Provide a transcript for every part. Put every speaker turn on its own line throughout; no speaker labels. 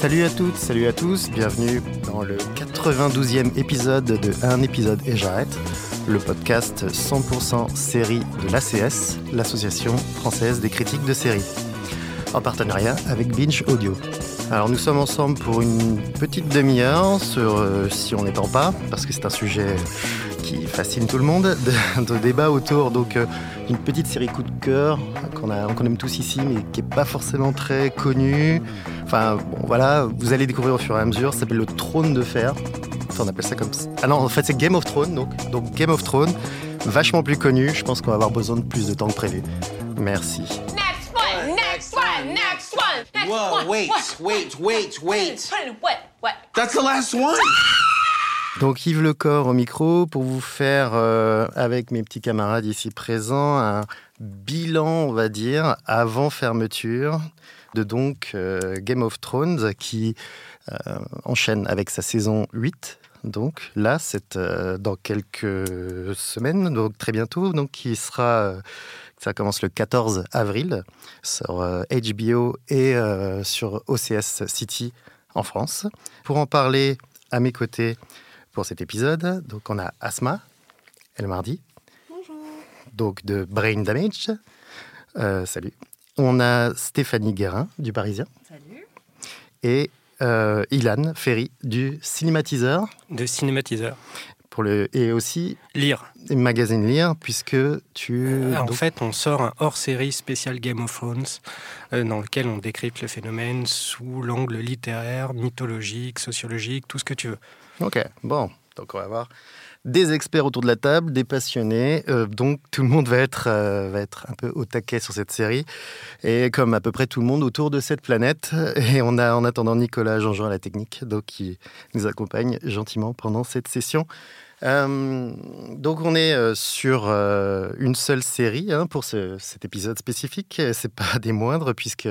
Salut à toutes, salut à tous, bienvenue dans le 92e épisode de Un épisode et j'arrête, le podcast 100% série de l'ACS, l'Association française des critiques de séries, en partenariat avec Binge Audio. Alors nous sommes ensemble pour une petite demi-heure sur euh, Si on n'étend pas, parce que c'est un sujet qui fascine tout le monde, de, de débat autour donc euh, d'une petite série coup de cœur qu'on a- qu'on aime tous ici, mais qui n'est pas forcément très connue. Enfin bon voilà, vous allez découvrir au fur et à mesure, ça s'appelle le Trône de Fer. Enfin, on appelle ça comme ça. Ah non, en fait c'est Game of Thrones, donc, donc Game of Thrones, vachement plus connu, je pense qu'on va avoir besoin de plus de temps que prévu. Merci.
Next one, next one, next one, next
Whoa,
one.
wait, wait, wait, wait.
What? What?
That's the last one?
Donc Yves Lecor au micro pour vous faire, euh, avec mes petits camarades ici présents, un bilan, on va dire, avant fermeture de donc euh, Game of Thrones qui euh, enchaîne avec sa saison 8. Donc là, c'est dans quelques semaines, donc très bientôt, donc qui sera, ça commence le 14 avril sur HBO et sur OCS City en France. Pour en parler à mes côtés, pour cet épisode. Donc on a Asma, El Mardi. Donc de Brain Damage. Euh, salut. On a Stéphanie Guérin du Parisien.
Salut.
Et euh, Ilan Ferry du Cinématiseur.
De cinématiseur.
Pour le, et aussi
Lire.
Magazine Lire, puisque tu.
Euh, en
donc-
fait, on sort un hors-série spécial Game of Thrones euh, dans lequel on décrypte le phénomène sous l'angle littéraire, mythologique, sociologique, tout ce que tu veux.
Ok, bon. Donc on va avoir des experts autour de la table, des passionnés. Euh, donc tout le monde va être, euh, va être un peu au taquet sur cette série. Et comme à peu près tout le monde autour de cette planète. Et on a en attendant Nicolas Jean-Jean à la technique, donc qui nous accompagne gentiment pendant cette session. Euh, donc on est sur une seule série hein, pour ce- cet épisode spécifique. C'est pas des moindres puisque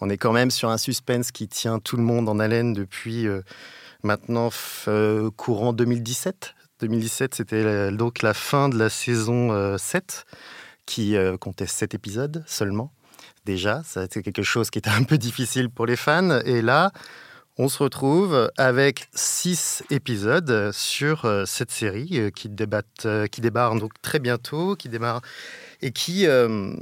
on est quand même sur un suspense qui tient tout le monde en haleine depuis maintenant euh, courant 2017. 2017, c'était donc la fin de la saison euh, 7 qui euh, comptait 7 épisodes seulement. Déjà, c'était quelque chose qui était un peu difficile pour les fans. Et là, on se retrouve avec 6 épisodes sur euh, cette série euh, qui, débattent, euh, qui débarre donc très bientôt, qui démarre et qui euh,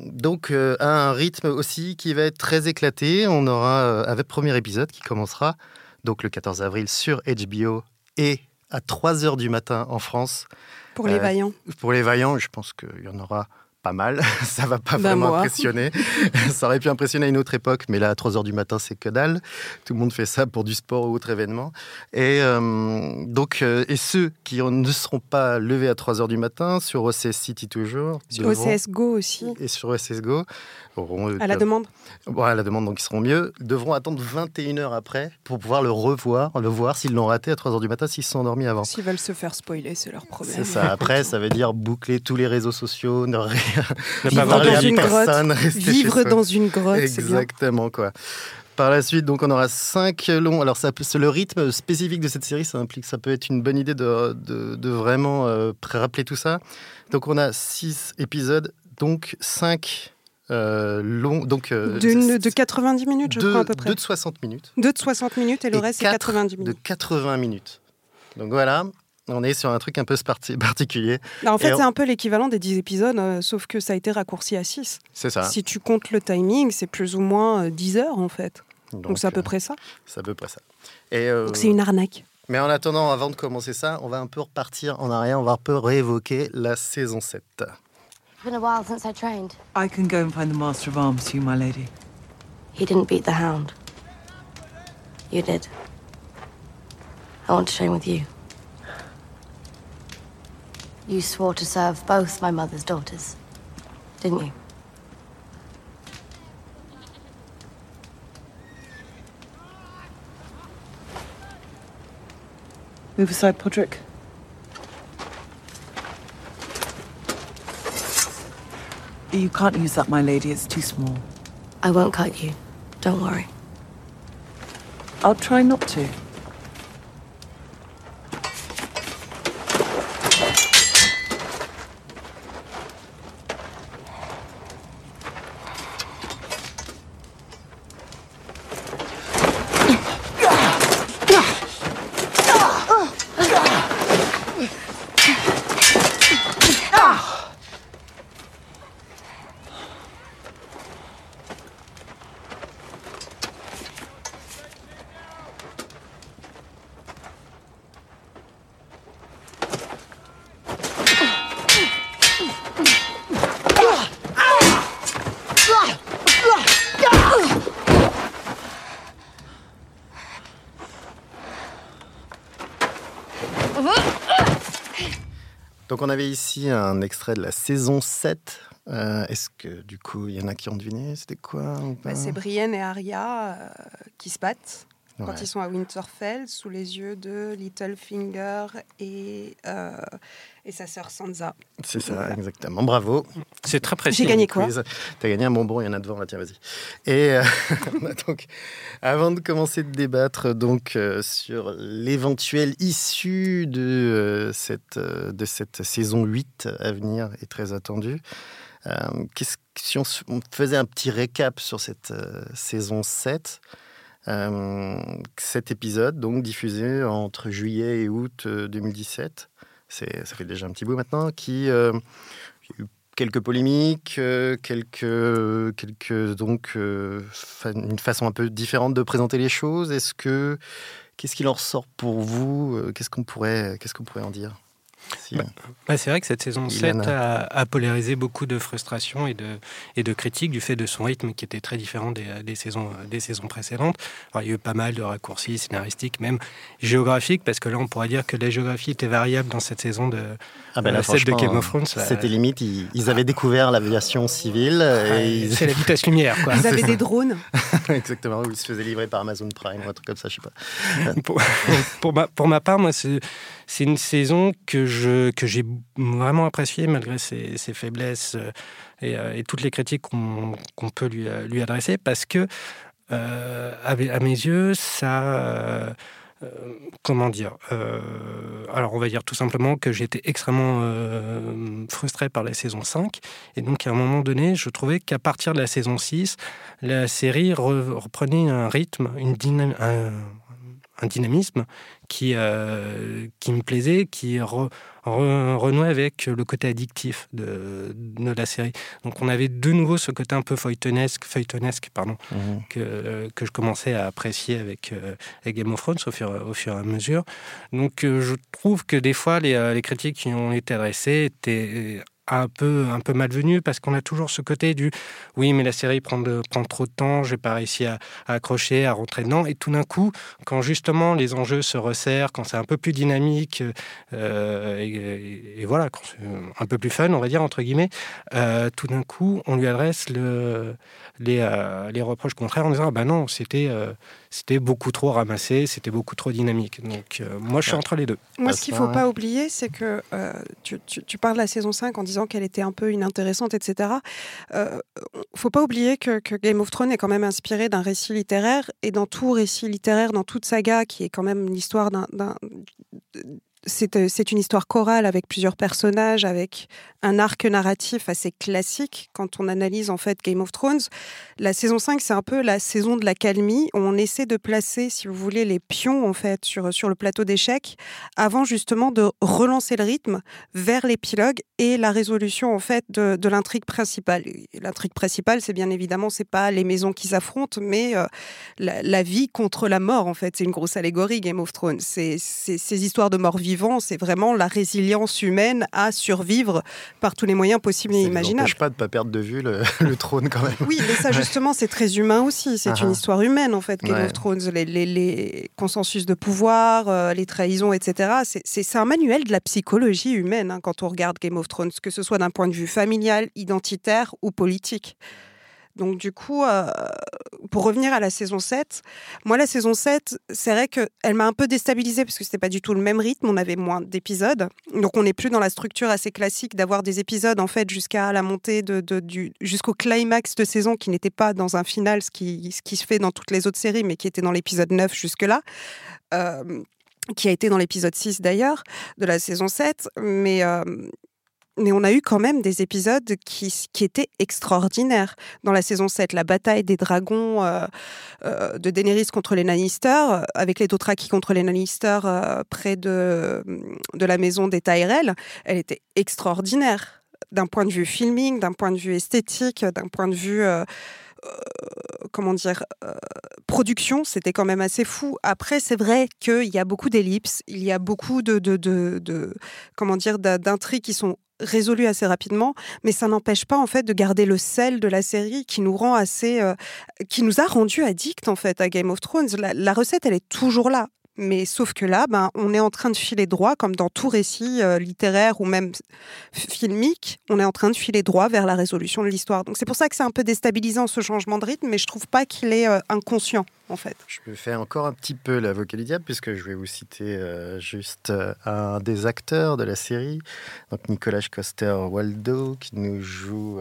donc euh, a un rythme aussi qui va être très éclaté. On aura euh, avec premier épisode qui commencera donc le 14 avril sur HBO et à 3 heures du matin en France.
Pour les
Euh,
vaillants.
Pour les vaillants, je pense qu'il y en aura pas mal. Ça va pas
Bah,
vraiment
moi.
impressionner. ça aurait pu impressionner à une autre époque, mais là, à 3 heures du matin, c'est que dalle. Tout le monde fait ça pour du sport ou autre événement. Et euh, donc, euh, et ceux qui ne seront pas levés à 3 heures du matin, sur OCS City toujours.
Sur OCS Go aussi,
Et sur OCS Go. auront-
à la demande.
Bon, à la demande, donc ils seront mieux. Devront attendre 21 heures après pour pouvoir le revoir, le voir s'ils l'ont raté à 3 heures du matin, s'ils se sont endormis avant.
S'ils veulent se faire spoiler, c'est leur problème.
C'est ça. Après, ça veut dire boucler tous les réseaux sociaux, ne rien
Ne pas voir
dans une
personne,
grotte. Vivre dans une grotte.
Exactement, quoi. Par la suite, donc, on aura cinq longs. Alors, ça, le rythme spécifique de cette série, ça implique, ça peut être une bonne idée de, de, de vraiment euh, rappeler tout ça. Donc, on a six épisodes, donc cinq euh, longs. Donc, euh,
de 90 minutes, je
deux-
crois, à peu près.
deux de 60 minutes.
Deux de 60 minutes et le
Et
reste, c'est
quatre
90
De
minutes.
80 minutes. Donc, voilà. On est sur un truc un peu particulier.
Bah, en fait,
on-
c'est un peu l'équivalent des 10 épisodes, euh, sauf que ça a été raccourci à 6.
C'est ça.
Si tu comptes le timing, c'est plus ou moins euh, 10 heures, en fait. Donc, c'est à peu
euh,
près ça.
C'est à peu près ça. Et, euh,
Donc, c'est une arnaque.
Mais en attendant, avant de commencer ça, on va un peu repartir en arrière, on va un peu réévoquer la saison 7.
It's been a while since I trained.
I can go and find the Master of Arms for you, my lady.
He didn't beat the hound. You did. I want to train with you. You swore to serve both my mother's daughters, didn't you?
Move aside, Podrick. You can't use that, my lady. It's too small.
I won't cut you. Don't worry.
I'll try not to.
Donc on avait ici un extrait de la saison 7. Euh, Est-ce que du coup, il y en a qui ont deviné? C'était quoi
Bah, c'est Brienne et Arya euh, qui se battent quand
Ouais.
ils sont à Winterfell sous les yeux de Littlefinger et, euh, et sa sœur Sansa.
C'est ça,
Voilà.
exactement. Bravo.
C'est très précis.
J'ai gagné quoi
Tu as gagné un bonbon, il y en a devant, là, tiens, vas-y. Et euh, donc, avant de commencer de débattre donc, euh, sur l'éventuelle issue de, euh, cette, euh, de cette saison 8 à venir et très attendue, euh, qu'est-ce si on, faisait un petit récap sur cette euh, saison 7, euh, cet épisode, donc diffusé entre juillet et août euh, 2017, c'est, ça fait déjà un petit bout maintenant, qui, euh, quelques polémiques, euh, quelques, quelques donc euh, une façon un peu différente de présenter les choses. Est-ce que qu'est-ce qu'il en ressort pour vous? Euh, Qu'est-ce qu'on pourrait qu'est-ce qu'on pourrait en dire? Si-
Bah, Bah, c'est vrai que cette saison 7
Ilana.
a, a polarisé beaucoup de frustration et de, et de critiques du fait de son rythme qui était très différent des, des saisons, des saisons précédentes. Alors, il y a eu pas mal de raccourcis scénaristiques, même géographiques, parce que là, on pourrait dire que la géographie était variable dans cette saison de,
Ah ben là,
euh, de Game of Thrones.
C'était limite, ils, ils avaient découvert l'aviation civile. Ils-
C'est la vitesse lumière, quoi.
Ils avaient des drones.
Exactement, où ils se faisaient livrer par Amazon Prime ou un truc comme ça, je sais pas.
pour, pour ma, pour ma part, moi, c'est c'est une saison que je que j'ai vraiment appréciée malgré ses, ses faiblesses euh, et, euh, et toutes les critiques qu'on peut lui, euh, lui adresser, parce que à, mes- yeux, ça. comment dire Alors, on va dire tout simplement que j'étais extrêmement frustré par la saison 5. Et donc, à un moment donné, je trouvais qu'à partir de la saison 6, la série re- reprenait un rythme, une dynam- un dynamisme qui, euh, qui me plaisait, qui re- re- renouait avec le côté addictif de, de la série. Donc on avait de nouveau ce côté un peu feuilletonesque, feuilletonesque pardon,
Mhm.
que, que je commençais à apprécier avec, euh, avec Game of Thrones au fur, au fur et à mesure. Donc euh, je trouve que des fois les, les critiques qui ont été adressées étaient un peu, un peu malvenues parce qu'on a toujours ce côté du oui mais la série prend, de- prend trop de temps, j'ai pas réussi à, accrocher, à rentrer dedans et tout d'un coup quand justement les enjeux se resserrent, quand c'est un peu plus dynamique euh, et, voilà, quand un peu plus fun on va dire entre guillemets, euh, tout d'un coup on lui adresse le, les, euh, les reproches contraires en disant ben non c'était c'était beaucoup trop ramassé, c'était beaucoup trop dynamique. Donc euh, moi je suis entre les deux.
Moi, ce qu'il
ça,
faut pas oublier, c'est que euh, tu, tu- tu parles de la saison 5 en disant qu'elle était un peu inintéressante, etc. Euh, faut pas oublier que, que Game of Thrones est quand même inspiré d'un récit littéraire, et dans tout récit littéraire, dans toute saga, qui est quand même l'histoire d'un... euh, c'est une histoire chorale avec plusieurs personnages, avec un arc narratif assez classique quand on analyse en fait Game of Thrones. La saison 5, c'est un peu la saison de la calmie. On essaie de placer, si vous voulez, les pions en fait sur, sur le plateau d'échecs avant justement de relancer le rythme vers l'épilogue et la résolution en fait de, l'intrigue principale. L'intrigue principale, c'est bien évidemment, c'est pas les maisons qui s'affrontent, mais euh, la, la vie contre la mort en fait. C'est une grosse allégorie Game of Thrones. C'est ces histoires de morts c'est vraiment la résilience humaine à survivre par tous les moyens possibles et
Ça ne
imaginables.
empêche pas de pas perdre de vue le, le trône quand même.
Oui, mais ça justement, c'est très humain aussi. C'est
Ah
une
ah.
histoire humaine en fait, Game
Ouais.
of Thrones. Les, les- les consensus de pouvoir, euh, les trahisons, etc. C'est un manuel de la psychologie humaine hein, quand on regarde Game of Thrones, que ce soit d'un point de vue familial, identitaire ou politique. Donc du coup, euh, pour revenir à la saison 7, moi la saison 7, c'est vrai qu'elle m'a un peu déstabilisée parce que c'était pas du tout le même rythme, on avait moins d'épisodes. Donc on n'est plus dans la structure assez classique d'avoir des épisodes en fait jusqu'à la montée de, jusqu'au climax de saison qui n'était pas dans un final ce qui, ce qui se fait dans toutes les autres séries mais qui était dans l'épisode 9 jusque-là. Euh, qui a été dans l'épisode 6 d'ailleurs, de la saison 7. Mais, euh, mais on a eu quand même des épisodes qui, qui étaient extraordinaires. Dans la saison 7, la bataille des dragons euh, euh, de Daenerys contre les Lannister, euh, avec les Dothraki contre les Lannister près de, de la maison des Tyrell, elle était extraordinaire. D'un point de vue filming, d'un point de vue esthétique, d'un point de vue... euh, comment dire, euh, production, c'était quand même assez fou. Après, c'est vrai qu'il y a beaucoup d'ellipses, il y a beaucoup de, de, de, comment dire, d'in- d'intrigues qui sont résolues assez rapidement, mais ça n'empêche pas en fait de garder le sel de la série qui nous rend assez, euh, qui nous a rendu addicts en fait à Game of Thrones. La, la recette, elle est toujours là. Mais sauf que là, ben, on est en train de filer droit, comme dans tout récit euh, littéraire ou même filmique, on est en train de filer droit vers la résolution de l'histoire. Donc c'est pour ça que c'est un peu déstabilisant ce changement de rythme, mais je trouve pas qu'il est euh, inconscient en fait.
Je fais encore un petit peu l'avocat du diable, puisque je vais vous citer euh, juste un des acteurs de la série, donc Nicolas Coster-Waldo, qui nous joue.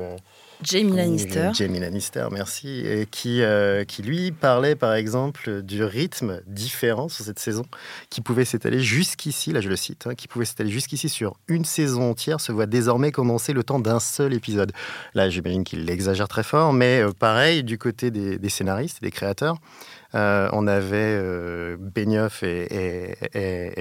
Jamie Lannister.
Jamie Lannister, merci. Et qui, euh, qui lui parlait par exemple du rythme différent sur cette saison, qui pouvait s'étaler jusqu'ici, là je le cite, hein, qui pouvait s'étaler jusqu'ici sur une saison entière, se voit désormais commencer le temps d'un seul épisode. Là j'imagine qu'il l'exagère très fort, mais euh, pareil du côté des, des scénaristes et des créateurs. Euh, on avait euh, Benioff et,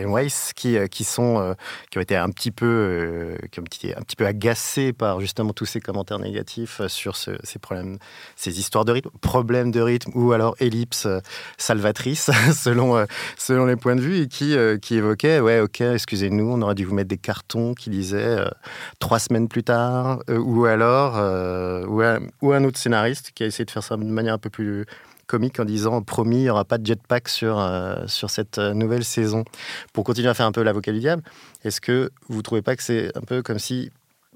Weiss qui, euh, sont, euh, qui ont été un petit peu, qui ont été un petit peu agacés par justement tous ces commentaires négatifs sur ce- ces problèmes, ces histoires de rythme, problèmes de rythme ou alors ellipse salvatrice selon, selon les points de vue et qui, qui évoquaient, ouais, ok, excusez-nous, on aurait dû vous mettre des cartons qui lisaient trois semaines plus tard, ou alors, ou, un, ou un autre scénariste qui a essayé de faire ça de manière un peu plus comique en disant promis il n'y aura pas de jetpack sur, euh, sur cette euh, nouvelle saison. Pour continuer à faire un peu l'avocat du diable, est-ce que vous trouvez pas que c'est un peu comme si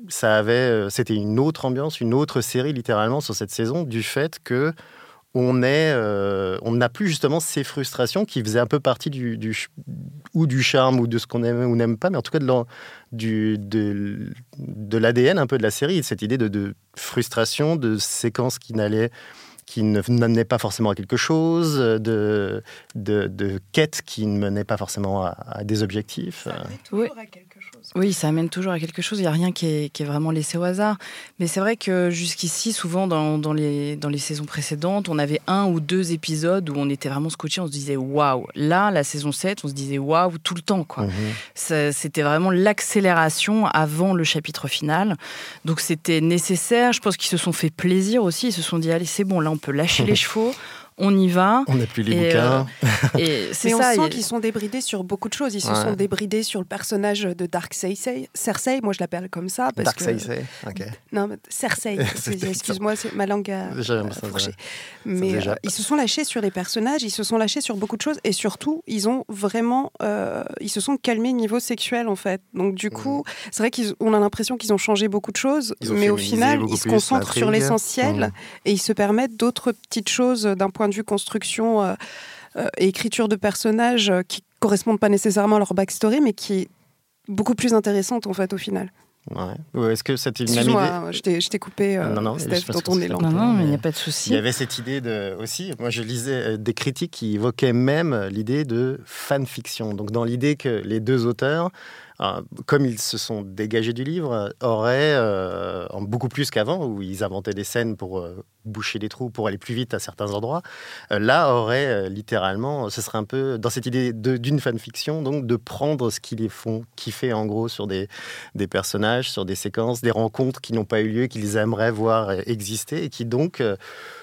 ça avait, euh, c'était une autre ambiance, une autre série littéralement sur cette saison du fait que on n'a plus justement ces frustrations qui faisaient un peu partie du, ou du charme ou de ce qu'on aime ou n'aime pas, mais en tout cas de du, de, l'ADN un peu de la série, cette idée de, de frustration, de séquences qui n'allaient qui ne n'amenaient pas forcément à quelque chose, de, de, de quêtes qui ne menaient pas forcément à, à des objectifs.
Oui. Oui, ça amène toujours à quelque chose. Il n'y a rien qui est, qui est vraiment laissé au hasard. Mais c'est vrai que jusqu'ici, souvent dans, dans les, dans les saisons précédentes, on avait un ou deux épisodes où on était vraiment scotché, on se disait waouh. Là, la saison 7, on se disait waouh tout le temps. quoi. Ça- C'était vraiment l'accélération avant le chapitre final. Donc c'était nécessaire. Je pense qu'ils se sont fait plaisir aussi. Ils se sont dit allez, c'est bon, là, on peut lâcher les chevaux. On y va.
On n'a plus les
Et,
bouquins.
euh, et c'est
Mais on
ça.
sent
y a-
qu'ils sont débridés sur beaucoup de choses. Ils se sont débridés sur le personnage de Dark Cersei. Cersei, moi je l'appelle comme ça. Parce
Dark
que...
Cersei, ok.
Non, mais Cersei.
C'est-
Excuse-moi, c'est ma langue a fourché. Mais
déjà
euh, ils se sont lâchés sur les personnages, ils se sont lâchés sur beaucoup de choses. Et surtout, ils ont vraiment. euh, ils se sont calmés niveau sexuel, en fait. Donc, du coup, c'est vrai qu'on a l'impression qu'ils ont changé beaucoup de choses. Mais au final, ils se concentrent sur l'essentiel
Mhm.
et ils se permettent d'autres petites choses d'un point de vue construction euh, euh, et écriture de personnages euh, qui correspondent pas nécessairement à leur backstory, mais qui est beaucoup plus intéressante en fait au final.
Ouais. Ou est-ce que c'était une même idée
Excuse-moi, je t'ai je t'ai coupé, euh,
Non, non, mais
Steph,
je pense
dans
que
ton
c'est
élan.
Non, non, mais il n'y a pas de souci.
Il y avait cette idée de aussi. Moi, je lisais des critiques qui évoquaient même l'idée de fanfiction. Donc, dans l'idée que les deux auteurs, comme ils se sont dégagés du livre, auraient euh, beaucoup plus qu'avant, où ils inventaient des scènes pour euh, boucher des trous, pour aller plus vite à certains endroits. euh, là, auraient littéralement, ce serait un peu dans cette idée d'une fanfiction, donc de prendre ce qu'ils font kiffer en gros sur des des personnages, sur des séquences, des rencontres qui n'ont pas eu lieu, qu'ils aimeraient voir exister et qui donc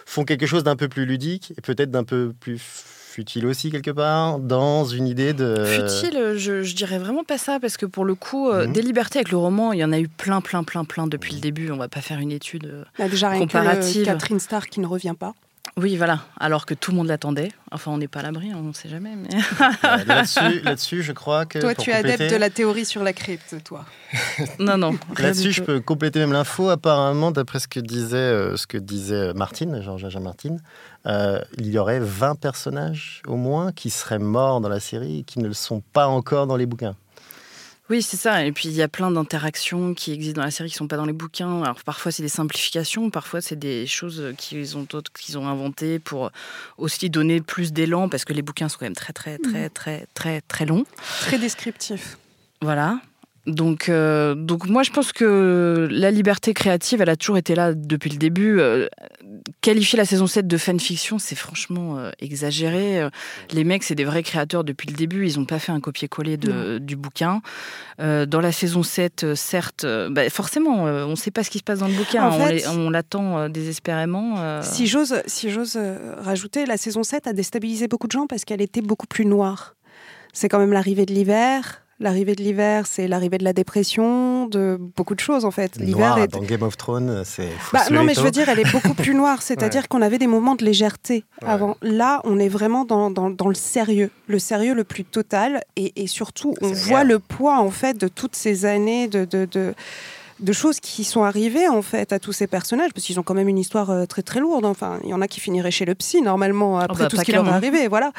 font quelque chose d'un peu plus ludique et peut-être d'un peu plus futile aussi quelque part, dans une idée de...
Futile, je, je dirais vraiment pas ça, parce que pour le coup, euh,
Mhm.
des libertés avec le roman, il y en a eu plein, plein, plein, plein depuis le début. On va pas faire une étude euh,
Là, déjà, rien que
comparative.
le Catherine Starr qui ne revient pas.
Oui, voilà. Alors que tout le monde l'attendait. Enfin, on n'est pas à l'abri, on ne sait jamais. Mais...
Euh, Là-dessus, là-dessus, je crois que.
Toi, tu es adepte de la théorie sur la crypte, toi.
non, non.
Là-dessus, je peux compléter même l'info. Apparemment, d'après ce que disait, euh, ce que disait Martine, Georges Martine, euh, il y aurait 20 personnages au moins qui seraient morts dans la série et qui ne le sont pas encore dans les bouquins.
Oui, c'est ça. Et puis, il y a plein d'interactions qui existent dans la série qui ne sont pas dans les bouquins. Alors, parfois, c'est des simplifications, parfois, c'est des choses qu'ils ont, d'autres qu'ils ont inventées pour aussi donner plus d'élan, parce que les bouquins sont quand même très, très, très, très, très, très longs.
Très descriptif.
Voilà. Donc, euh, donc moi, je pense que la liberté créative, elle a toujours été là depuis le début. Euh, qualifier la saison 7 de fanfiction, c'est franchement euh, exagéré. Les mecs, c'est des vrais créateurs depuis le début. Ils n'ont pas fait un copier-coller du bouquin. Dans la saison 7, euh, certes, bah, forcément, on ne sait pas ce qui se passe dans le bouquin.
En
on
fait-
les- on l'attend désespérément.
Si j'ose si rajouter, la saison 7 a déstabilisé beaucoup de gens parce qu'elle était beaucoup plus noire. C'est quand même l'arrivée de l'hiver. L'arrivée de l'hiver, c'est l'arrivée de la dépression, de beaucoup de choses en fait. L'hiver
Noir
est...
dans Game of Thrones, c'est.
Bah, non, mais je veux dire, elle est beaucoup plus noire. C'est-à-dire
Ouais.
qu'on avait des moments de légèreté
Ouais.
avant. Là, on est vraiment dans, dans, dans le sérieux, le sérieux le plus total. Et, et surtout, on voit le poids, en fait, de toutes ces années de. de, de de choses qui sont arrivées en fait à tous ces personnages parce qu'ils ont quand même une histoire euh, très très lourde enfin il y en a qui finiraient chez le psy normalement après
bah,
tout ce qui leur est arrivé voilà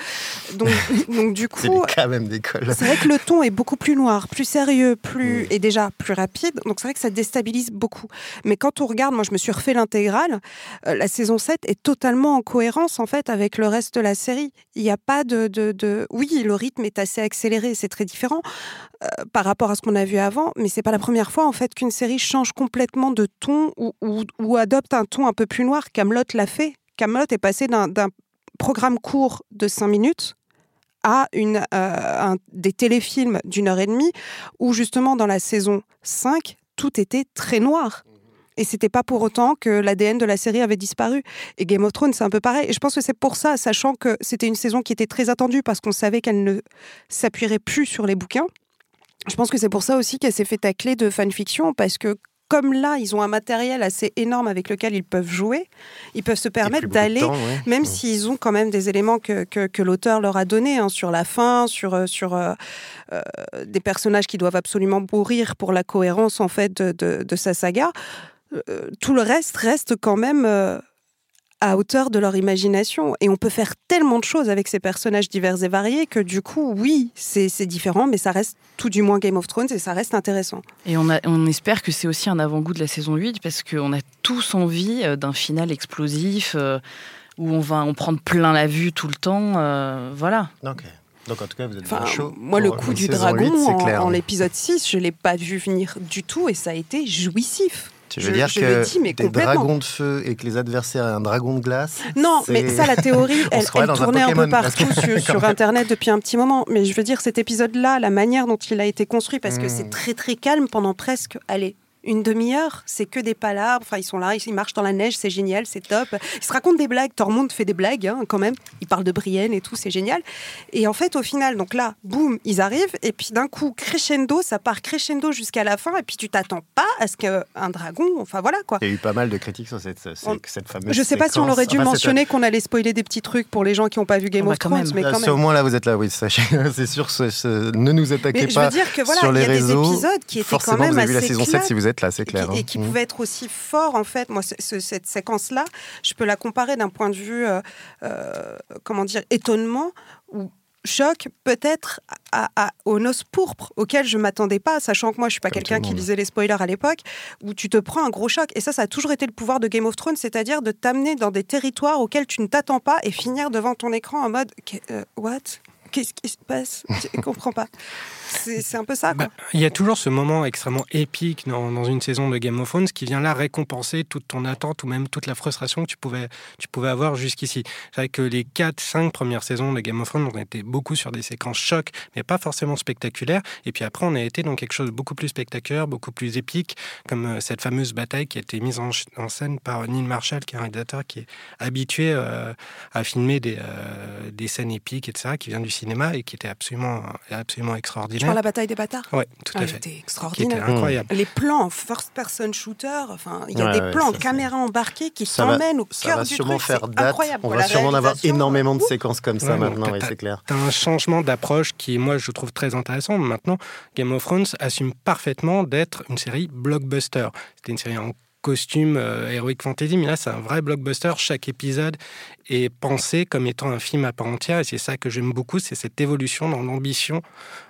donc, donc du coup c'est vrai que le ton est beaucoup plus noir, plus sérieux, plus
Mm.
et déjà plus rapide. Donc c'est vrai que ça déstabilise beaucoup. Mais quand on regarde, moi je me suis refait l'intégrale, euh, la saison 7 est totalement en cohérence en fait avec le reste de la série. Il n'y a pas de, de, de- Oui, le rythme est assez accéléré, c'est très différent euh, par rapport à ce qu'on a vu avant, mais c'est pas la première fois en fait qu'une série change complètement de ton ou, adopte un ton un peu plus noir. Camelot l'a fait. Camelot est passé d'un programme court de 5 minutes à euh, des téléfilms d'une heure et demie où justement dans la saison 5, tout était très noir. Et c'était pas pour autant que l'ADN de la série avait disparu. Et Game of Thrones, c'est un peu pareil. Et je pense que c'est pour ça, sachant que c'était une saison qui était très attendue parce qu'on savait qu'elle ne s'appuierait plus sur les bouquins. Je pense que c'est pour ça aussi qu'elle s'est fait tacler de fanfiction parce que comme là, ils ont un matériel assez énorme avec lequel ils peuvent jouer, ils peuvent se permettre d'aller
ouais.
même s'ils ont quand même des éléments que, que, que l'auteur leur a donnés hein, sur la fin, sur, euh, sur euh, euh, des personnages qui doivent absolument mourir pour la cohérence en fait de, de, de sa saga, euh, tout le reste reste quand même à hauteur de leur imagination. Et on peut faire tellement de choses avec ces personnages divers et variés que du coup, oui, c'est c'est différent, mais ça reste tout du moins Game of Thrones et ça reste intéressant.
Et on, a- on espère que c'est aussi un avant-goût de la saison 8 parce qu'on a tous envie euh, d'un final explosif euh, où on va en prendre plein la vue tout le temps. euh, voilà.
Ok. Donc en tout cas, vous êtes
Enfin,
chaud.
moi, le coup du dragon
8, c'est
en, en l'épisode 6, je ne l'ai pas vu venir du tout et ça a été jouissif.
Tu veux
je-
dire
je
que
dis, mais
des
complètement.
dragons de feu et que les adversaires aient un dragon de glace
Non, mais ça, la théorie, elle,
un
tournait un, peu partout
que-
sur, sur. Internet depuis un petit moment. Mais je veux dire, cet épisode-là, la manière dont il a été construit, parce que
Mm.
c'est très très calme pendant presque, allez, une demi-heure, c'est que des palabres. Enfin, ils sont là, ils marchent dans la neige, c'est génial, c'est top. Ils se racontent des blagues. Tormund fait des blagues, hein, quand même. Il parle de Brienne et tout, c'est génial. Et en fait, au final, donc là, boum, ils arrivent. Et puis d'un coup, crescendo, ça part crescendo jusqu'à la fin. Et puis tu t'attends pas à ce qu'un dragon. Enfin voilà quoi.
Il y a eu pas mal de critiques sur cette, cette,
On-
cette fameuse.
Je sais pas si on aurait dû
Enfin,
mentionner qu'on allait spoiler des petits trucs pour les gens qui n'ont pas vu Game
Oh, bah,
of Thrones, mais quand
si
même.
au moins là vous êtes là, oui, sachez, c'est sûr, ce- ce- ne nous attaquez
Mais je
pas
veux dire que voilà,
sur
il y
les
a des
réseaux.
épisodes qui étaient
Forcément,
quand même
vous avez vu la
assez
saison 7
classe
si vous êtes là, c'est
et qui-
clair.
et
hein.
qui
Mm.
pouvaient être aussi forts en fait. Moi, ce- ce- cette séquence-là, je peux la comparer d'un point de vue, euh, euh, comment dire, étonnement ou choc peut-être à, à- aux noces pourpres auxquelles je m'attendais pas, sachant que moi je suis pas quelqu'un qui lisait les spoilers à l'époque, où tu te prends un gros choc. Et ça, ça a toujours été le pouvoir de Game of Thrones, c'est-à-dire de t'amener dans des territoires auxquels tu ne t'attends pas et finir devant ton écran en mode euh, what? Qu'est-ce qui se passe? Je comprends pas. C'est un peu ça.
Bah, il y a toujours ce moment extrêmement épique dans, une saison de Game of Thrones qui vient là récompenser toute ton attente ou même toute la frustration que tu pouvais, tu pouvais avoir jusqu'ici. C'est vrai que les 4-5 premières saisons de Game of Thrones, on était beaucoup sur des séquences chocs, mais pas forcément spectaculaires. Et puis après, on a été dans quelque chose de beaucoup plus spectaculaire, beaucoup plus épique, comme euh, cette fameuse bataille qui a été mise en scène par Neil Marshall, qui est un réalisateur qui est habitué euh, à filmer des, euh, des scènes épiques, etc., qui vient du cinéma et qui était absolument, absolument
Tu
extraordinaire.
parles la bataille des bâtards?
Oui, tout
Ah,
à
elle
fait.
était
Qui était
extraordinaire.
incroyable.
Les plans en first-person shooter, enfin, il y a
Ouais,
des
ouais,
plans caméra embarquée qui t'emmènent au
Ça
cœur
va
du
sûrement
truc.
faire date.
incroyable.
On va sûrement en avoir énormément de séquences comme ça
Ouais,
maintenant, oui, c'est clair.
T'as un changement d'approche qui, moi, je trouve très intéressant. Maintenant, Game of Thrones assume parfaitement d'être une série blockbuster. C'était une série en costume euh, heroic fantasy, mais là, c'est un vrai blockbuster. Chaque épisode est pensé comme étant un film à part entière, et c'est ça que j'aime beaucoup, c'est cette évolution dans l'ambition,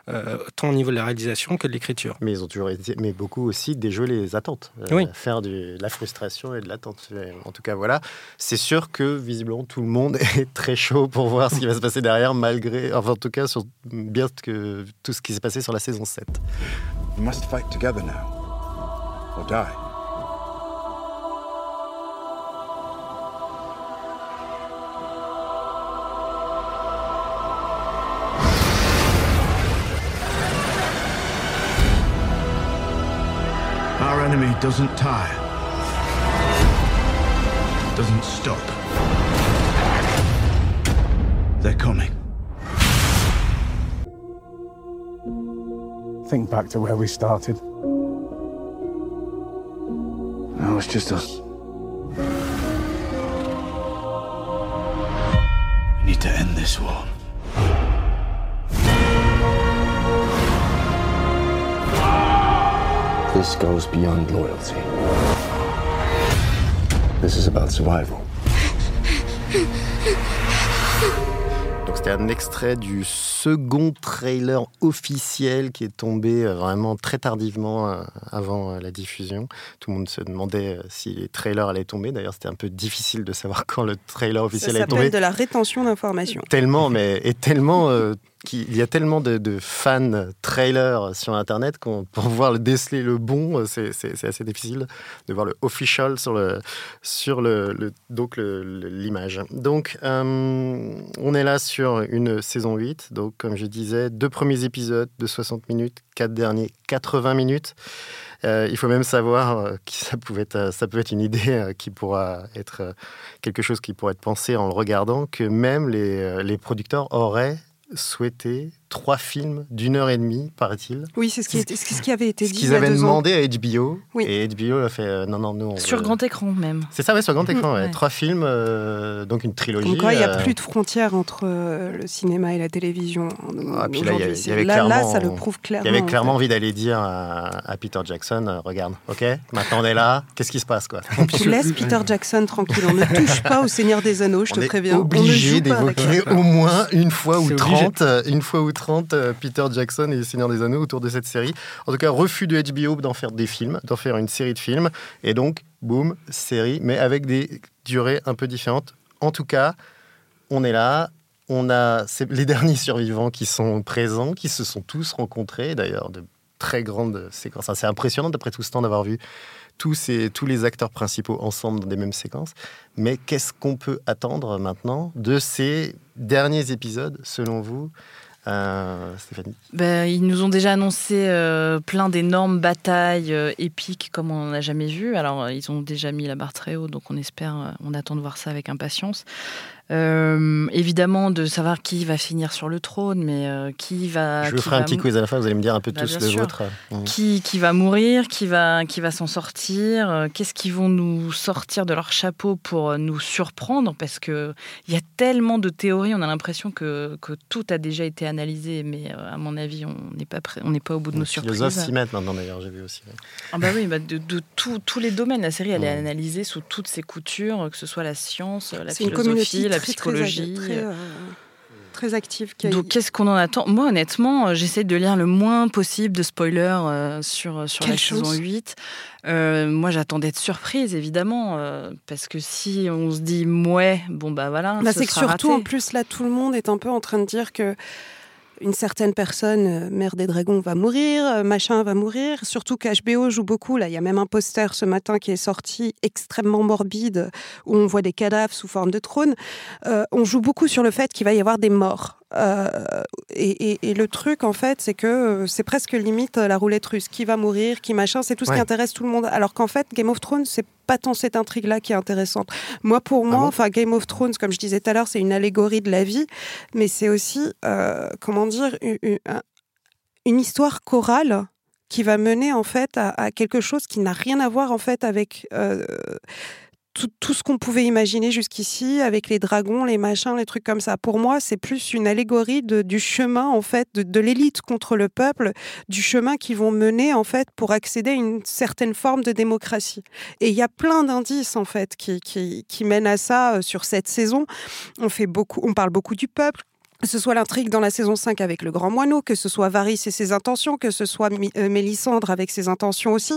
euh, tant au niveau de la réalisation que de l'écriture.
Mais ils ont toujours été, mais beaucoup aussi déjoué les attentes, Euh,
Oui.
faire du- de la frustration et de l'attente. Euh, En tout cas, voilà. C'est sûr que visiblement tout le monde est très chaud pour voir ce qui va se passer derrière, malgré, enfin en tout cas sur bien que tout ce qui s'est passé sur la saison 7.
We must fight together now, or die. Enemy doesn't tire, doesn't stop. They're coming.
Think back to where we started.
No, it's just us. We need to end this war.
This goes beyond loyalty. This is about survival.
Donc c'était un extrait du second trailer officiel qui est tombé euh, vraiment très tardivement euh, avant euh, la diffusion. Tout le monde se demandait si les trailers allaient tomber. D'ailleurs, c'était un peu difficile de savoir quand le trailer
Ça
officiel allait
s'appelle
tomber.
de la rétention d'informations.
Tellement, mais et tellement euh, qu'il y a tellement de, de fans trailers sur Internet qu'on pour voir le déceler le bon, c'est assez difficile de voir le official sur le sur le, donc l'image. Donc euh, on est là sur une saison 8. Donc comme je disais, deux premiers épisodes de 60 minutes, quatre derniers 80 minutes. Euh, il faut même savoir euh, que ça, pouvait ça peut être une idée qui pourra être quelque chose qui pourrait être pensé en le regardant, que même les, les producteurs auraient souhaité trois films d'une heure et demie, paraît-il.
Oui, c'est ce qui, ce qui avait été
Ce
dit.
qu'ils
y a
avaient
deux ans.
demandé à HBO.
Oui.
Et HBO a fait euh, non, non, nous. on
Sur
veut-
grand écran même.
C'est ça, ouais, sur grand écran. ouais.
Ouais.
Trois films, euh, donc une trilogie.
Quoi, il n'y a
euh,
plus de frontières entre euh, le cinéma et la télévision.
Ah, puis là, il y avait,
aujourd'hui.
il y
C'est-
avait
là,
clairement,
là, ça le prouve clairement.
Il y avait
en
clairement
fait.
envie d'aller dire à, à Peter Jackson, euh, regarde, ok, maintenant on est là, qu'est-ce qui se passe quoi?
Tu laisses Peter Jackson tranquille. On ne touche pas au Seigneur des Anneaux, je
On
te
est
préviens. On ne
obligé d'évoquer au moins une fois ou
C'est obligé.
30, euh, une fois ou 30 euh, Peter Jackson et le Seigneur des Anneaux autour de cette série. En tout cas, refus de HBO d'en faire des films, d'en faire une série de films. Et donc, boum, série, mais avec des durées un peu différentes. En tout cas, on est là. On a les derniers survivants qui sont présents, qui se sont tous rencontrés, d'ailleurs, de très grandes séquences. C'est impressionnant, d'après tout ce temps, d'avoir vu tous, ces, tous les acteurs principaux ensemble dans des mêmes séquences. Mais qu'est-ce qu'on peut attendre maintenant de ces derniers épisodes, selon vous, euh, Stéphanie
Ben, ils nous ont déjà annoncé euh, plein d'énormes batailles euh, épiques comme on n'en a jamais vu. Alors, ils ont déjà mis la barre très haut, donc on espère, on attend de voir ça avec impatience. Euh, évidemment, de savoir qui va finir sur le trône, mais euh, qui va.
Je vous
qui
ferai un
va
petit quiz à la fin, vous allez me dire un peu
Bah,
tous
bien
le
sûr.
vôtre. Mmh.
Qui, qui va mourir, qui va, qui va s'en sortir, euh, qu'est-ce qu'ils vont nous sortir de leur chapeau pour nous surprendre? Parce qu'il y a tellement de théories, on a l'impression que, que tout a déjà été analysé, mais euh, à mon avis, on n'est pas, prêt- on n'est pas au bout de nos
Les philosophes
surprises.
s'y mettent maintenant, d'ailleurs, j'ai vu aussi. ouais.
Ah bah oui, bah de, de tout- tous les domaines, la série elle est
Mm.
analysée sous toutes ses coutures, que ce soit la science, la philosophie, la psychologie.
très, euh, très active.
Donc qu'est-ce qu'on en attend? Moi honnêtement, euh, j'essaie de lire le moins possible de spoilers euh, sur, sur la saison
chance.
8. Euh, moi j'attends d'être surprise évidemment, euh, parce que si on se dit ouais, bon bah voilà,
Bah,
ce
c'est que surtout,
raté.
en plus, là, tout le monde est un peu en train de dire que une certaine personne, euh, mère des dragons, va mourir, euh, machin va mourir. Surtout qu'HBO joue beaucoup. Là, il y a même un poster ce matin qui est sorti, extrêmement morbide, où on voit des cadavres sous forme de trône. Euh, on joue beaucoup sur le fait qu'il va y avoir des morts. Euh, et, et- et le truc, en fait, c'est que euh, c'est presque limite la roulette russe. Qui va mourir, qui machin, c'est tout ce qui intéresse tout le monde. Alors qu'en fait, Game of Thrones, c'est pas tant cette intrigue-là qui est intéressante. Moi, pour
Ah
moi, enfin, Game of Thrones, comme je disais tout à l'heure, c'est une allégorie de la vie, mais c'est aussi, euh, comment dire, une, une- un- une histoire chorale qui va mener en fait à, à quelque chose qui n'a rien à voir en fait avec euh, tout, tout ce qu'on pouvait imaginer jusqu'ici, avec les dragons, les machins, les trucs comme ça. Pour moi, c'est plus une allégorie de- du chemin en fait de, de l'élite contre le peuple, du chemin qu'ils vont mener en fait pour accéder à une certaine forme de démocratie. Et il y a plein d'indices en fait qui, qui, qui mènent à ça euh, sur cette saison. On fait beaucoup, on parle beaucoup du peuple. Que ce soit l'intrigue dans la saison 5 avec le grand moineau, que ce soit Varys et ses intentions, que ce soit euh, Mélisandre avec ses intentions aussi.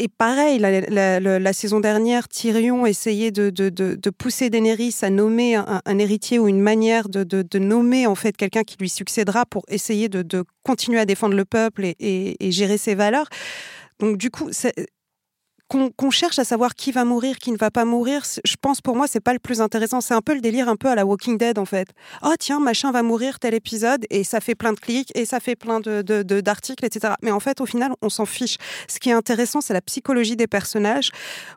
Et pareil, la, saison dernière, Tyrion essayait de, pousser Daenerys à nommer un, héritier ou une manière de, nommer en fait quelqu'un qui lui succédera pour essayer de, continuer à défendre le peuple et, et- gérer ses valeurs. Donc du coup, qu'on cherche à savoir qui va mourir, qui ne va pas mourir, je pense pour moi c'est pas le plus intéressant. C'est un peu le délire un peu à la Walking Dead en fait. Oh tiens machin va mourir tel épisode et ça fait plein de clics et ça fait plein de de- de- d'articles etc. Mais en fait au final on s'en fiche. Ce qui est intéressant c'est la psychologie des personnages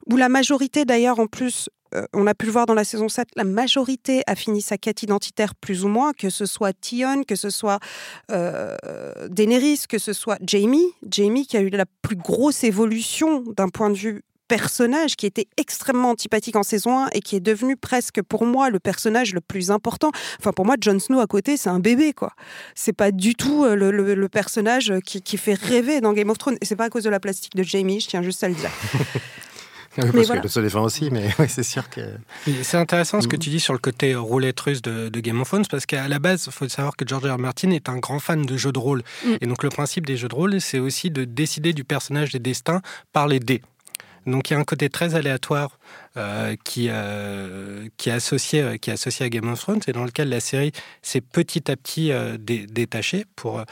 où la majorité d'ailleurs en plus euh, on a pu le voir dans la saison 7, la majorité a fini sa quête identitaire plus ou moins, que ce soit Tion, que ce soit euh, Daenerys, que ce soit Jamie. Jamie qui a eu la plus grosse évolution d'un point de vue personnage qui était extrêmement antipathique en saison 1 et qui est devenu presque pour moi le personnage le plus important. Enfin pour moi Jon Snow à côté c'est un bébé quoi. C'est pas du tout euh, le, personnage qui, qui fait rêver dans Game of Thrones et c'est pas à cause de la plastique de Jamie, je tiens juste à le dire.
Oui, parce
voilà.
que le se défend aussi, mais c'est sûr que.
C'est intéressant ce que tu dis sur le côté roulette russe de, de Game of Thrones, parce qu'à la base, il faut savoir que George R. R. Martin est un grand fan de jeux de rôle.
Mm.
Et donc le principe des jeux de rôle, c'est aussi de décider du personnage des destins par les dés. Donc il y a un côté très aléatoire euh, qui, euh, qui, est associé, euh, qui est associé à Game of Thrones et dans lequel la série s'est petit à petit euh, dé- détachée pour, euh,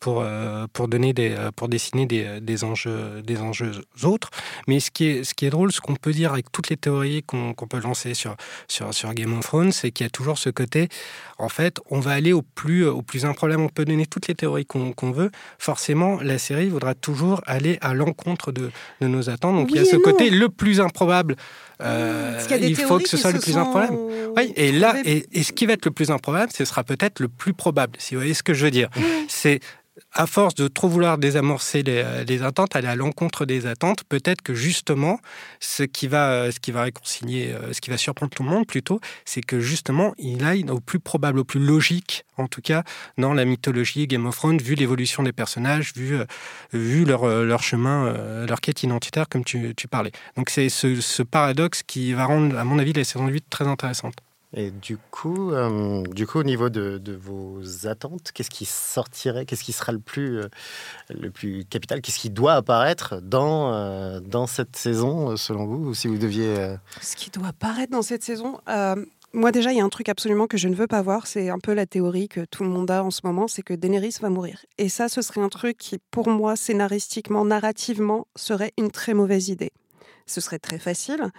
pour, euh, pour, donner des, euh, pour dessiner des, des, enjeux, des enjeux autres. Mais ce qui est, ce qui est drôle, ce qu'on peut dire avec toutes les théories qu'on qu'on peut lancer sur, sur, sur Game of Thrones, c'est qu'il y a toujours ce côté, en fait, on va aller au plus, au plus improbable. On peut donner toutes les théories qu'on veut. Forcément, la série voudra toujours aller à l'encontre de, de nos attentes. Donc il y a ce
non.
côté le plus improbable. euh,
Parce qu'il y a des
il faut que ce soit le plus
sont
improbable. Oui, et là, et, et ce qui va être le plus improbable, ce sera peut-être le plus probable, si vous voyez ce que je veux dire. C'est à force de trop vouloir désamorcer les, euh, les attentes, aller à l'encontre des attentes, peut-être que justement, ce qui va, euh, ce qui va réconcilier, euh, ce qui va surprendre tout le monde plutôt, c'est que justement, il aille au plus probable, au plus logique, en tout cas, dans la mythologie Game of Thrones, vu l'évolution des personnages, vu, euh, vu leur, euh, leur chemin, euh, leur quête identitaire, comme tu, tu parlais. Donc c'est ce, ce paradoxe qui va rendre, à mon avis, la saison 8 très intéressante.
Et du coup, euh, du coup, au niveau de, de vos attentes, qu'est-ce qui sortirait, qu'est-ce qui sera le plus, euh, le plus capital, qu'est-ce qui doit apparaître dans, euh, dans cette saison, selon vous, ou si vous deviez. euh,
Ce qui doit apparaître dans cette saison. Moi déjà, il y a un truc absolument que je ne veux pas voir. C'est un peu la théorie que tout le monde a en ce moment, c'est que Daenerys va mourir. Et ça, ce serait un truc qui, pour moi, scénaristiquement, narrativement, serait une très mauvaise idée. Ce serait très facile,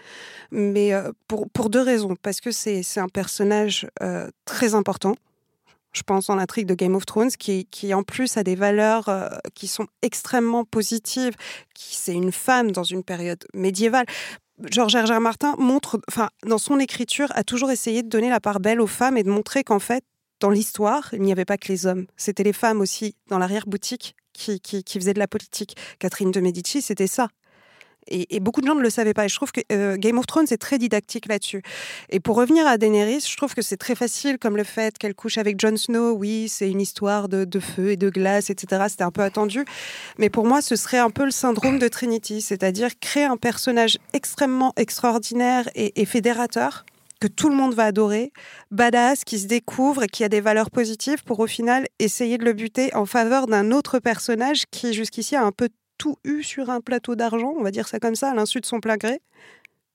mais euh, pour, pour deux raisons. Parce que c'est un personnage euh, très important, je pense, dans l'intrigue de Game of Thrones, qui, qui en plus a des valeurs euh, qui sont extrêmement positives, qui c'est une femme dans une période médiévale. Georges. R. Martin montre, enfin, dans son écriture, a toujours essayé de donner la part belle aux femmes et de montrer qu'en fait, dans l'histoire, il n'y avait pas que les hommes. C'était les femmes aussi, dans l'arrière-boutique, qui, qui, qui faisaient de la politique. Catherine de Medici, c'était ça. Et, beaucoup de gens ne le savaient pas. Et je trouve que euh, Game of Thrones est très didactique là-dessus. Et pour revenir à Daenerys, je trouve que c'est très facile, comme le fait qu'elle couche avec Jon Snow. Oui, c'est une histoire de, de feu et de glace, etc. C'était un peu attendu. Mais pour moi, ce serait un peu le syndrome de Trinity, c'est-à-dire créer un personnage extrêmement extraordinaire et, et fédérateur que tout le monde va adorer, badass, qui se découvre et qui a des valeurs positives pour au final essayer de le buter en faveur d'un autre personnage qui jusqu'ici a un peu tout eu sur un plateau d'argent, on va dire ça comme ça, à l'insu de son plein gré.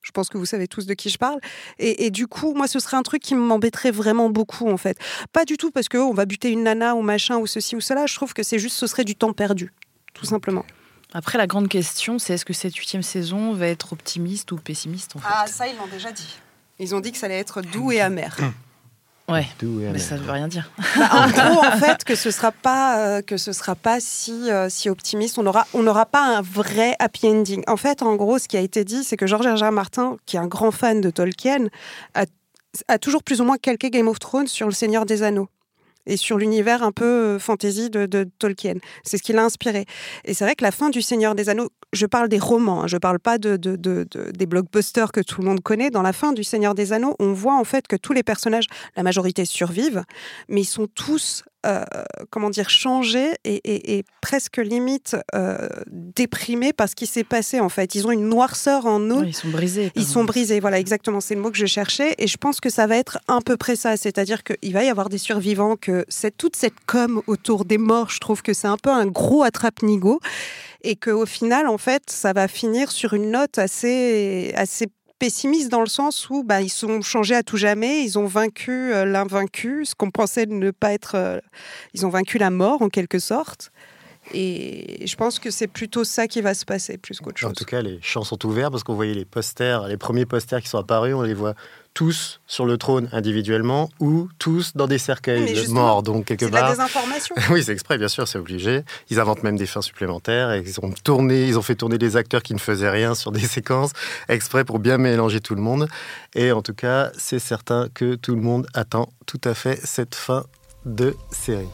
Je pense que vous savez tous de qui je parle. Et, et du coup, moi, ce serait un truc qui m'embêterait vraiment beaucoup, en fait. Pas du tout parce qu'on va buter une nana ou machin ou ceci ou cela. Je trouve que c'est juste, ce serait du temps perdu, tout simplement.
Après, la grande question, c'est est-ce que cette huitième saison va être optimiste ou pessimiste en fait?
Ah, ça, ils l'ont déjà dit. Ils ont dit que ça allait être doux et amer.
Ouais, mais ça veut rien dire.
Bah, en gros, en fait, que ce sera pas euh, que ce sera pas si euh, si optimiste. On aura on n'aura pas un vrai happy ending. En fait, en gros, ce qui a été dit, c'est que George R. R. Martin, qui est un grand fan de Tolkien, a, a toujours plus ou moins calqué Game of Thrones sur Le Seigneur des Anneaux et sur l'univers un peu euh, fantasy de, Tolkien. C'est ce qui l'a inspiré. Et c'est vrai que la fin du Seigneur des Anneaux, je parle des romans, hein, je parle pas de- des blockbusters que tout le monde connaît. Dans la fin du Seigneur des Anneaux, on voit en fait que tous les personnages, la majorité survivent, mais ils sont tous, euh, comment dire, changés et, et- et presque limite euh, déprimés par ce qui s'est passé en fait. Ils ont une noirceur en eux.
Ils sont brisés.
Ils sont brisés, voilà, exactement, c'est le mot que je cherchais. Et je pense que ça va être à peu près ça. C'est-à-dire qu'il va y avoir des survivants, que cette, toute cette com autour des morts, je trouve que c'est un peu un gros attrape-nigo. Et qu'au final, en fait, ça va finir sur une note assez, assez pessimiste dans le sens où bah, ils sont changés à tout jamais, ils ont vaincu euh, l'invaincu, ce qu'on pensait ne pas être. euh, ils ont vaincu la mort en quelque sorte. Et je pense que c'est plutôt ça qui va se passer plus qu'autre chose.
En tout cas, les champs sont ouverts parce qu'on voyait les posters, les premiers posters qui sont apparus, on les voit tous sur le trône individuellement ou tous dans des cercueils de morts. Donc, quelque
C'est de la
part.
désinformation.
Oui, c'est exprès, bien sûr, c'est obligé. Ils inventent même des fins supplémentaires et ils ont tourné, ils ont fait tourner des acteurs qui ne faisaient rien sur des séquences exprès pour bien mélanger tout le monde. Et en tout cas, c'est certain que tout le monde attend tout à fait cette fin de série.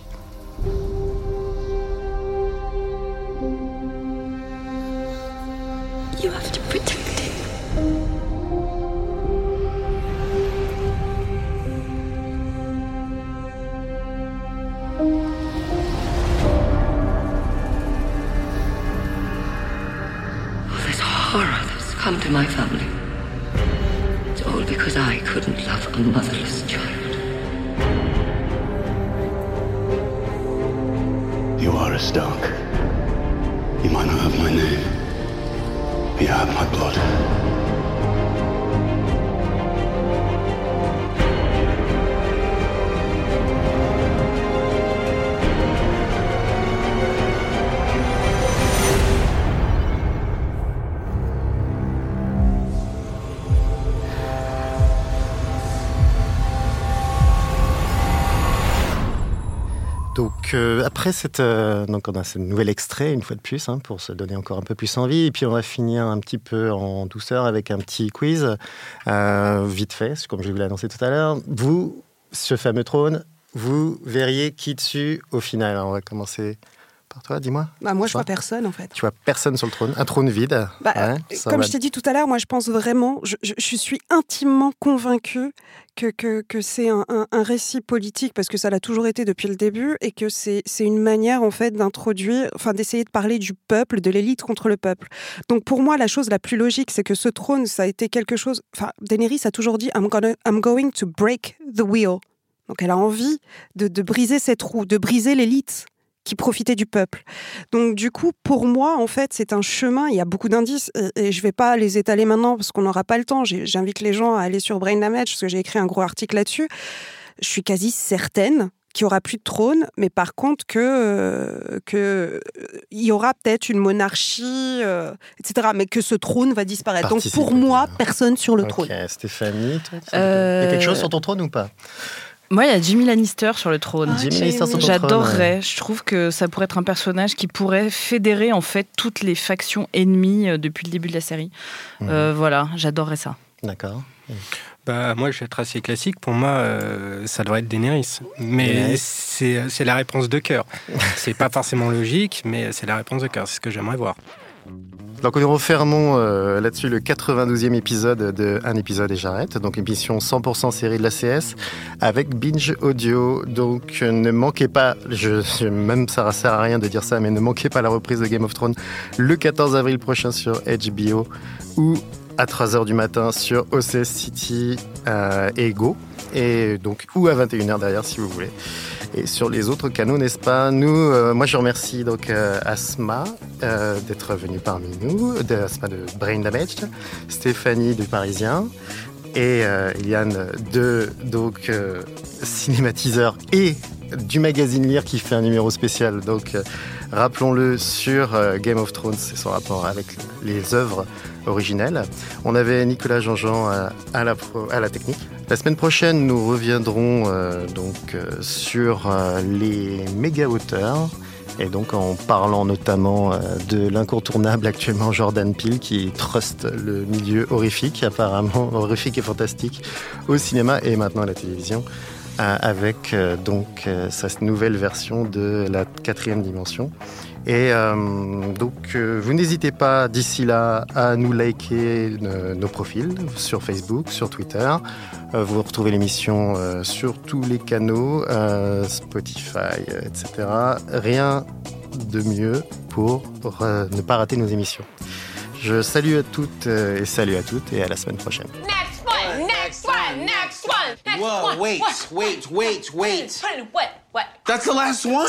Donc euh, après cette, euh, donc ce nouvel extrait une fois de plus hein, pour se donner encore un peu plus envie et puis on va finir un petit peu en douceur avec un petit quiz euh, vite fait comme je vous l'ai annoncé tout à l'heure. Vous, ce fameux trône, vous verriez qui dessus au final. On va commencer par toi. Dis-moi.
Bah, moi, je vois personne en fait.
Tu vois personne sur le trône, un trône vide.
Bah,
Ouais, ça
comme
va-
je t'ai dit tout à l'heure, moi je pense vraiment, je, je- je suis intimement convaincue que, que, que c'est un, un- un récit politique, parce que ça l'a toujours été depuis le début, et que c'est c'est une manière en fait d'introduire, enfin d'essayer de parler du peuple, de l'élite contre le peuple. Donc pour moi, la chose la plus logique, c'est que ce trône, ça a été quelque chose, enfin Daenerys a toujours dit I'm, gonna, I'm going to break the wheel. Donc elle a envie de, de briser cette roue, de briser l'élite qui profitait du peuple. Donc du coup, pour moi, en fait, c'est un chemin. Il y a beaucoup d'indices et, et je vais pas les étaler maintenant parce qu'on n'aura pas le temps. J'invite les gens à aller sur Brain Damage parce que j'ai écrit un gros article là-dessus. Je suis quasi certaine qu'il y aura plus de trône, mais par contre que euh, que euh, il y aura peut-être une monarchie, euh, etc. Mais que ce trône va disparaître. Donc pour moi, personne sur le
Ok,
trône.
Stéphanie, toi, tu-
Euh,
il y a quelque chose sur ton trône ou pas?
Moi, il y a Jimmy Lannister sur le trône. J'adorerais. Je trouve que ça pourrait être un personnage qui pourrait fédérer en fait toutes les factions ennemies euh, depuis le début de la série. Euh, voilà, j'adorerais ça.
D'accord.
Bah, moi, je vais être assez classique. Pour moi, euh, ça devrait être Daenerys. Mais c'est la réponse de cœur. c'est pas forcément logique, mais c'est la réponse de cœur. C'est ce que j'aimerais voir.
Donc nous refermons euh, là-dessus le 92e épisode de Un épisode et j'arrête, donc émission 100% série de la CS avec Binge Audio. Donc ne manquez pas, je- même ça ne sert à rien de dire ça, mais ne manquez pas la reprise de Game of Thrones le 14 avril prochain sur HBO ou à 3h du matin sur OCS City euh, et Go. Et donc, ou à 21h derrière si vous voulez. Et sur les autres canaux, n'est-ce pas Nous, euh, moi je remercie donc euh, Asma euh, d'être venue parmi nous, de, Asma de Brain Damaged, Stéphanie du Parisien et Eliane de donc cinématiseur et du magazine Lire qui fait un numéro spécial. Donc rappelons-le sur Game of Thrones et son rapport avec les œuvres originelles. On avait Nicolas Jean-Jean à la technique. La semaine prochaine, nous reviendrons euh, donc euh, sur euh, les méga auteurs. Et donc en parlant notamment de l'incontournable actuellement Jordan Peele qui truste le milieu horrifique, apparemment horrifique et fantastique, au cinéma et maintenant à la télévision, avec donc sa nouvelle version de la quatrième dimension. Et euh, donc, euh, vous n'hésitez pas d'ici là à nous liker euh, nos profils sur Facebook, sur Twitter. Euh, vous retrouvez l'émission euh, sur tous les canaux, euh, Spotify, etc. Rien de mieux pour euh, ne pas rater nos émissions. Je salue à toutes et salue à toutes et à la semaine prochaine.
Next one, next one, next one, next
Whoa,
one.
wait,
what,
wait, wait, wait.
What, what?
That's the last one.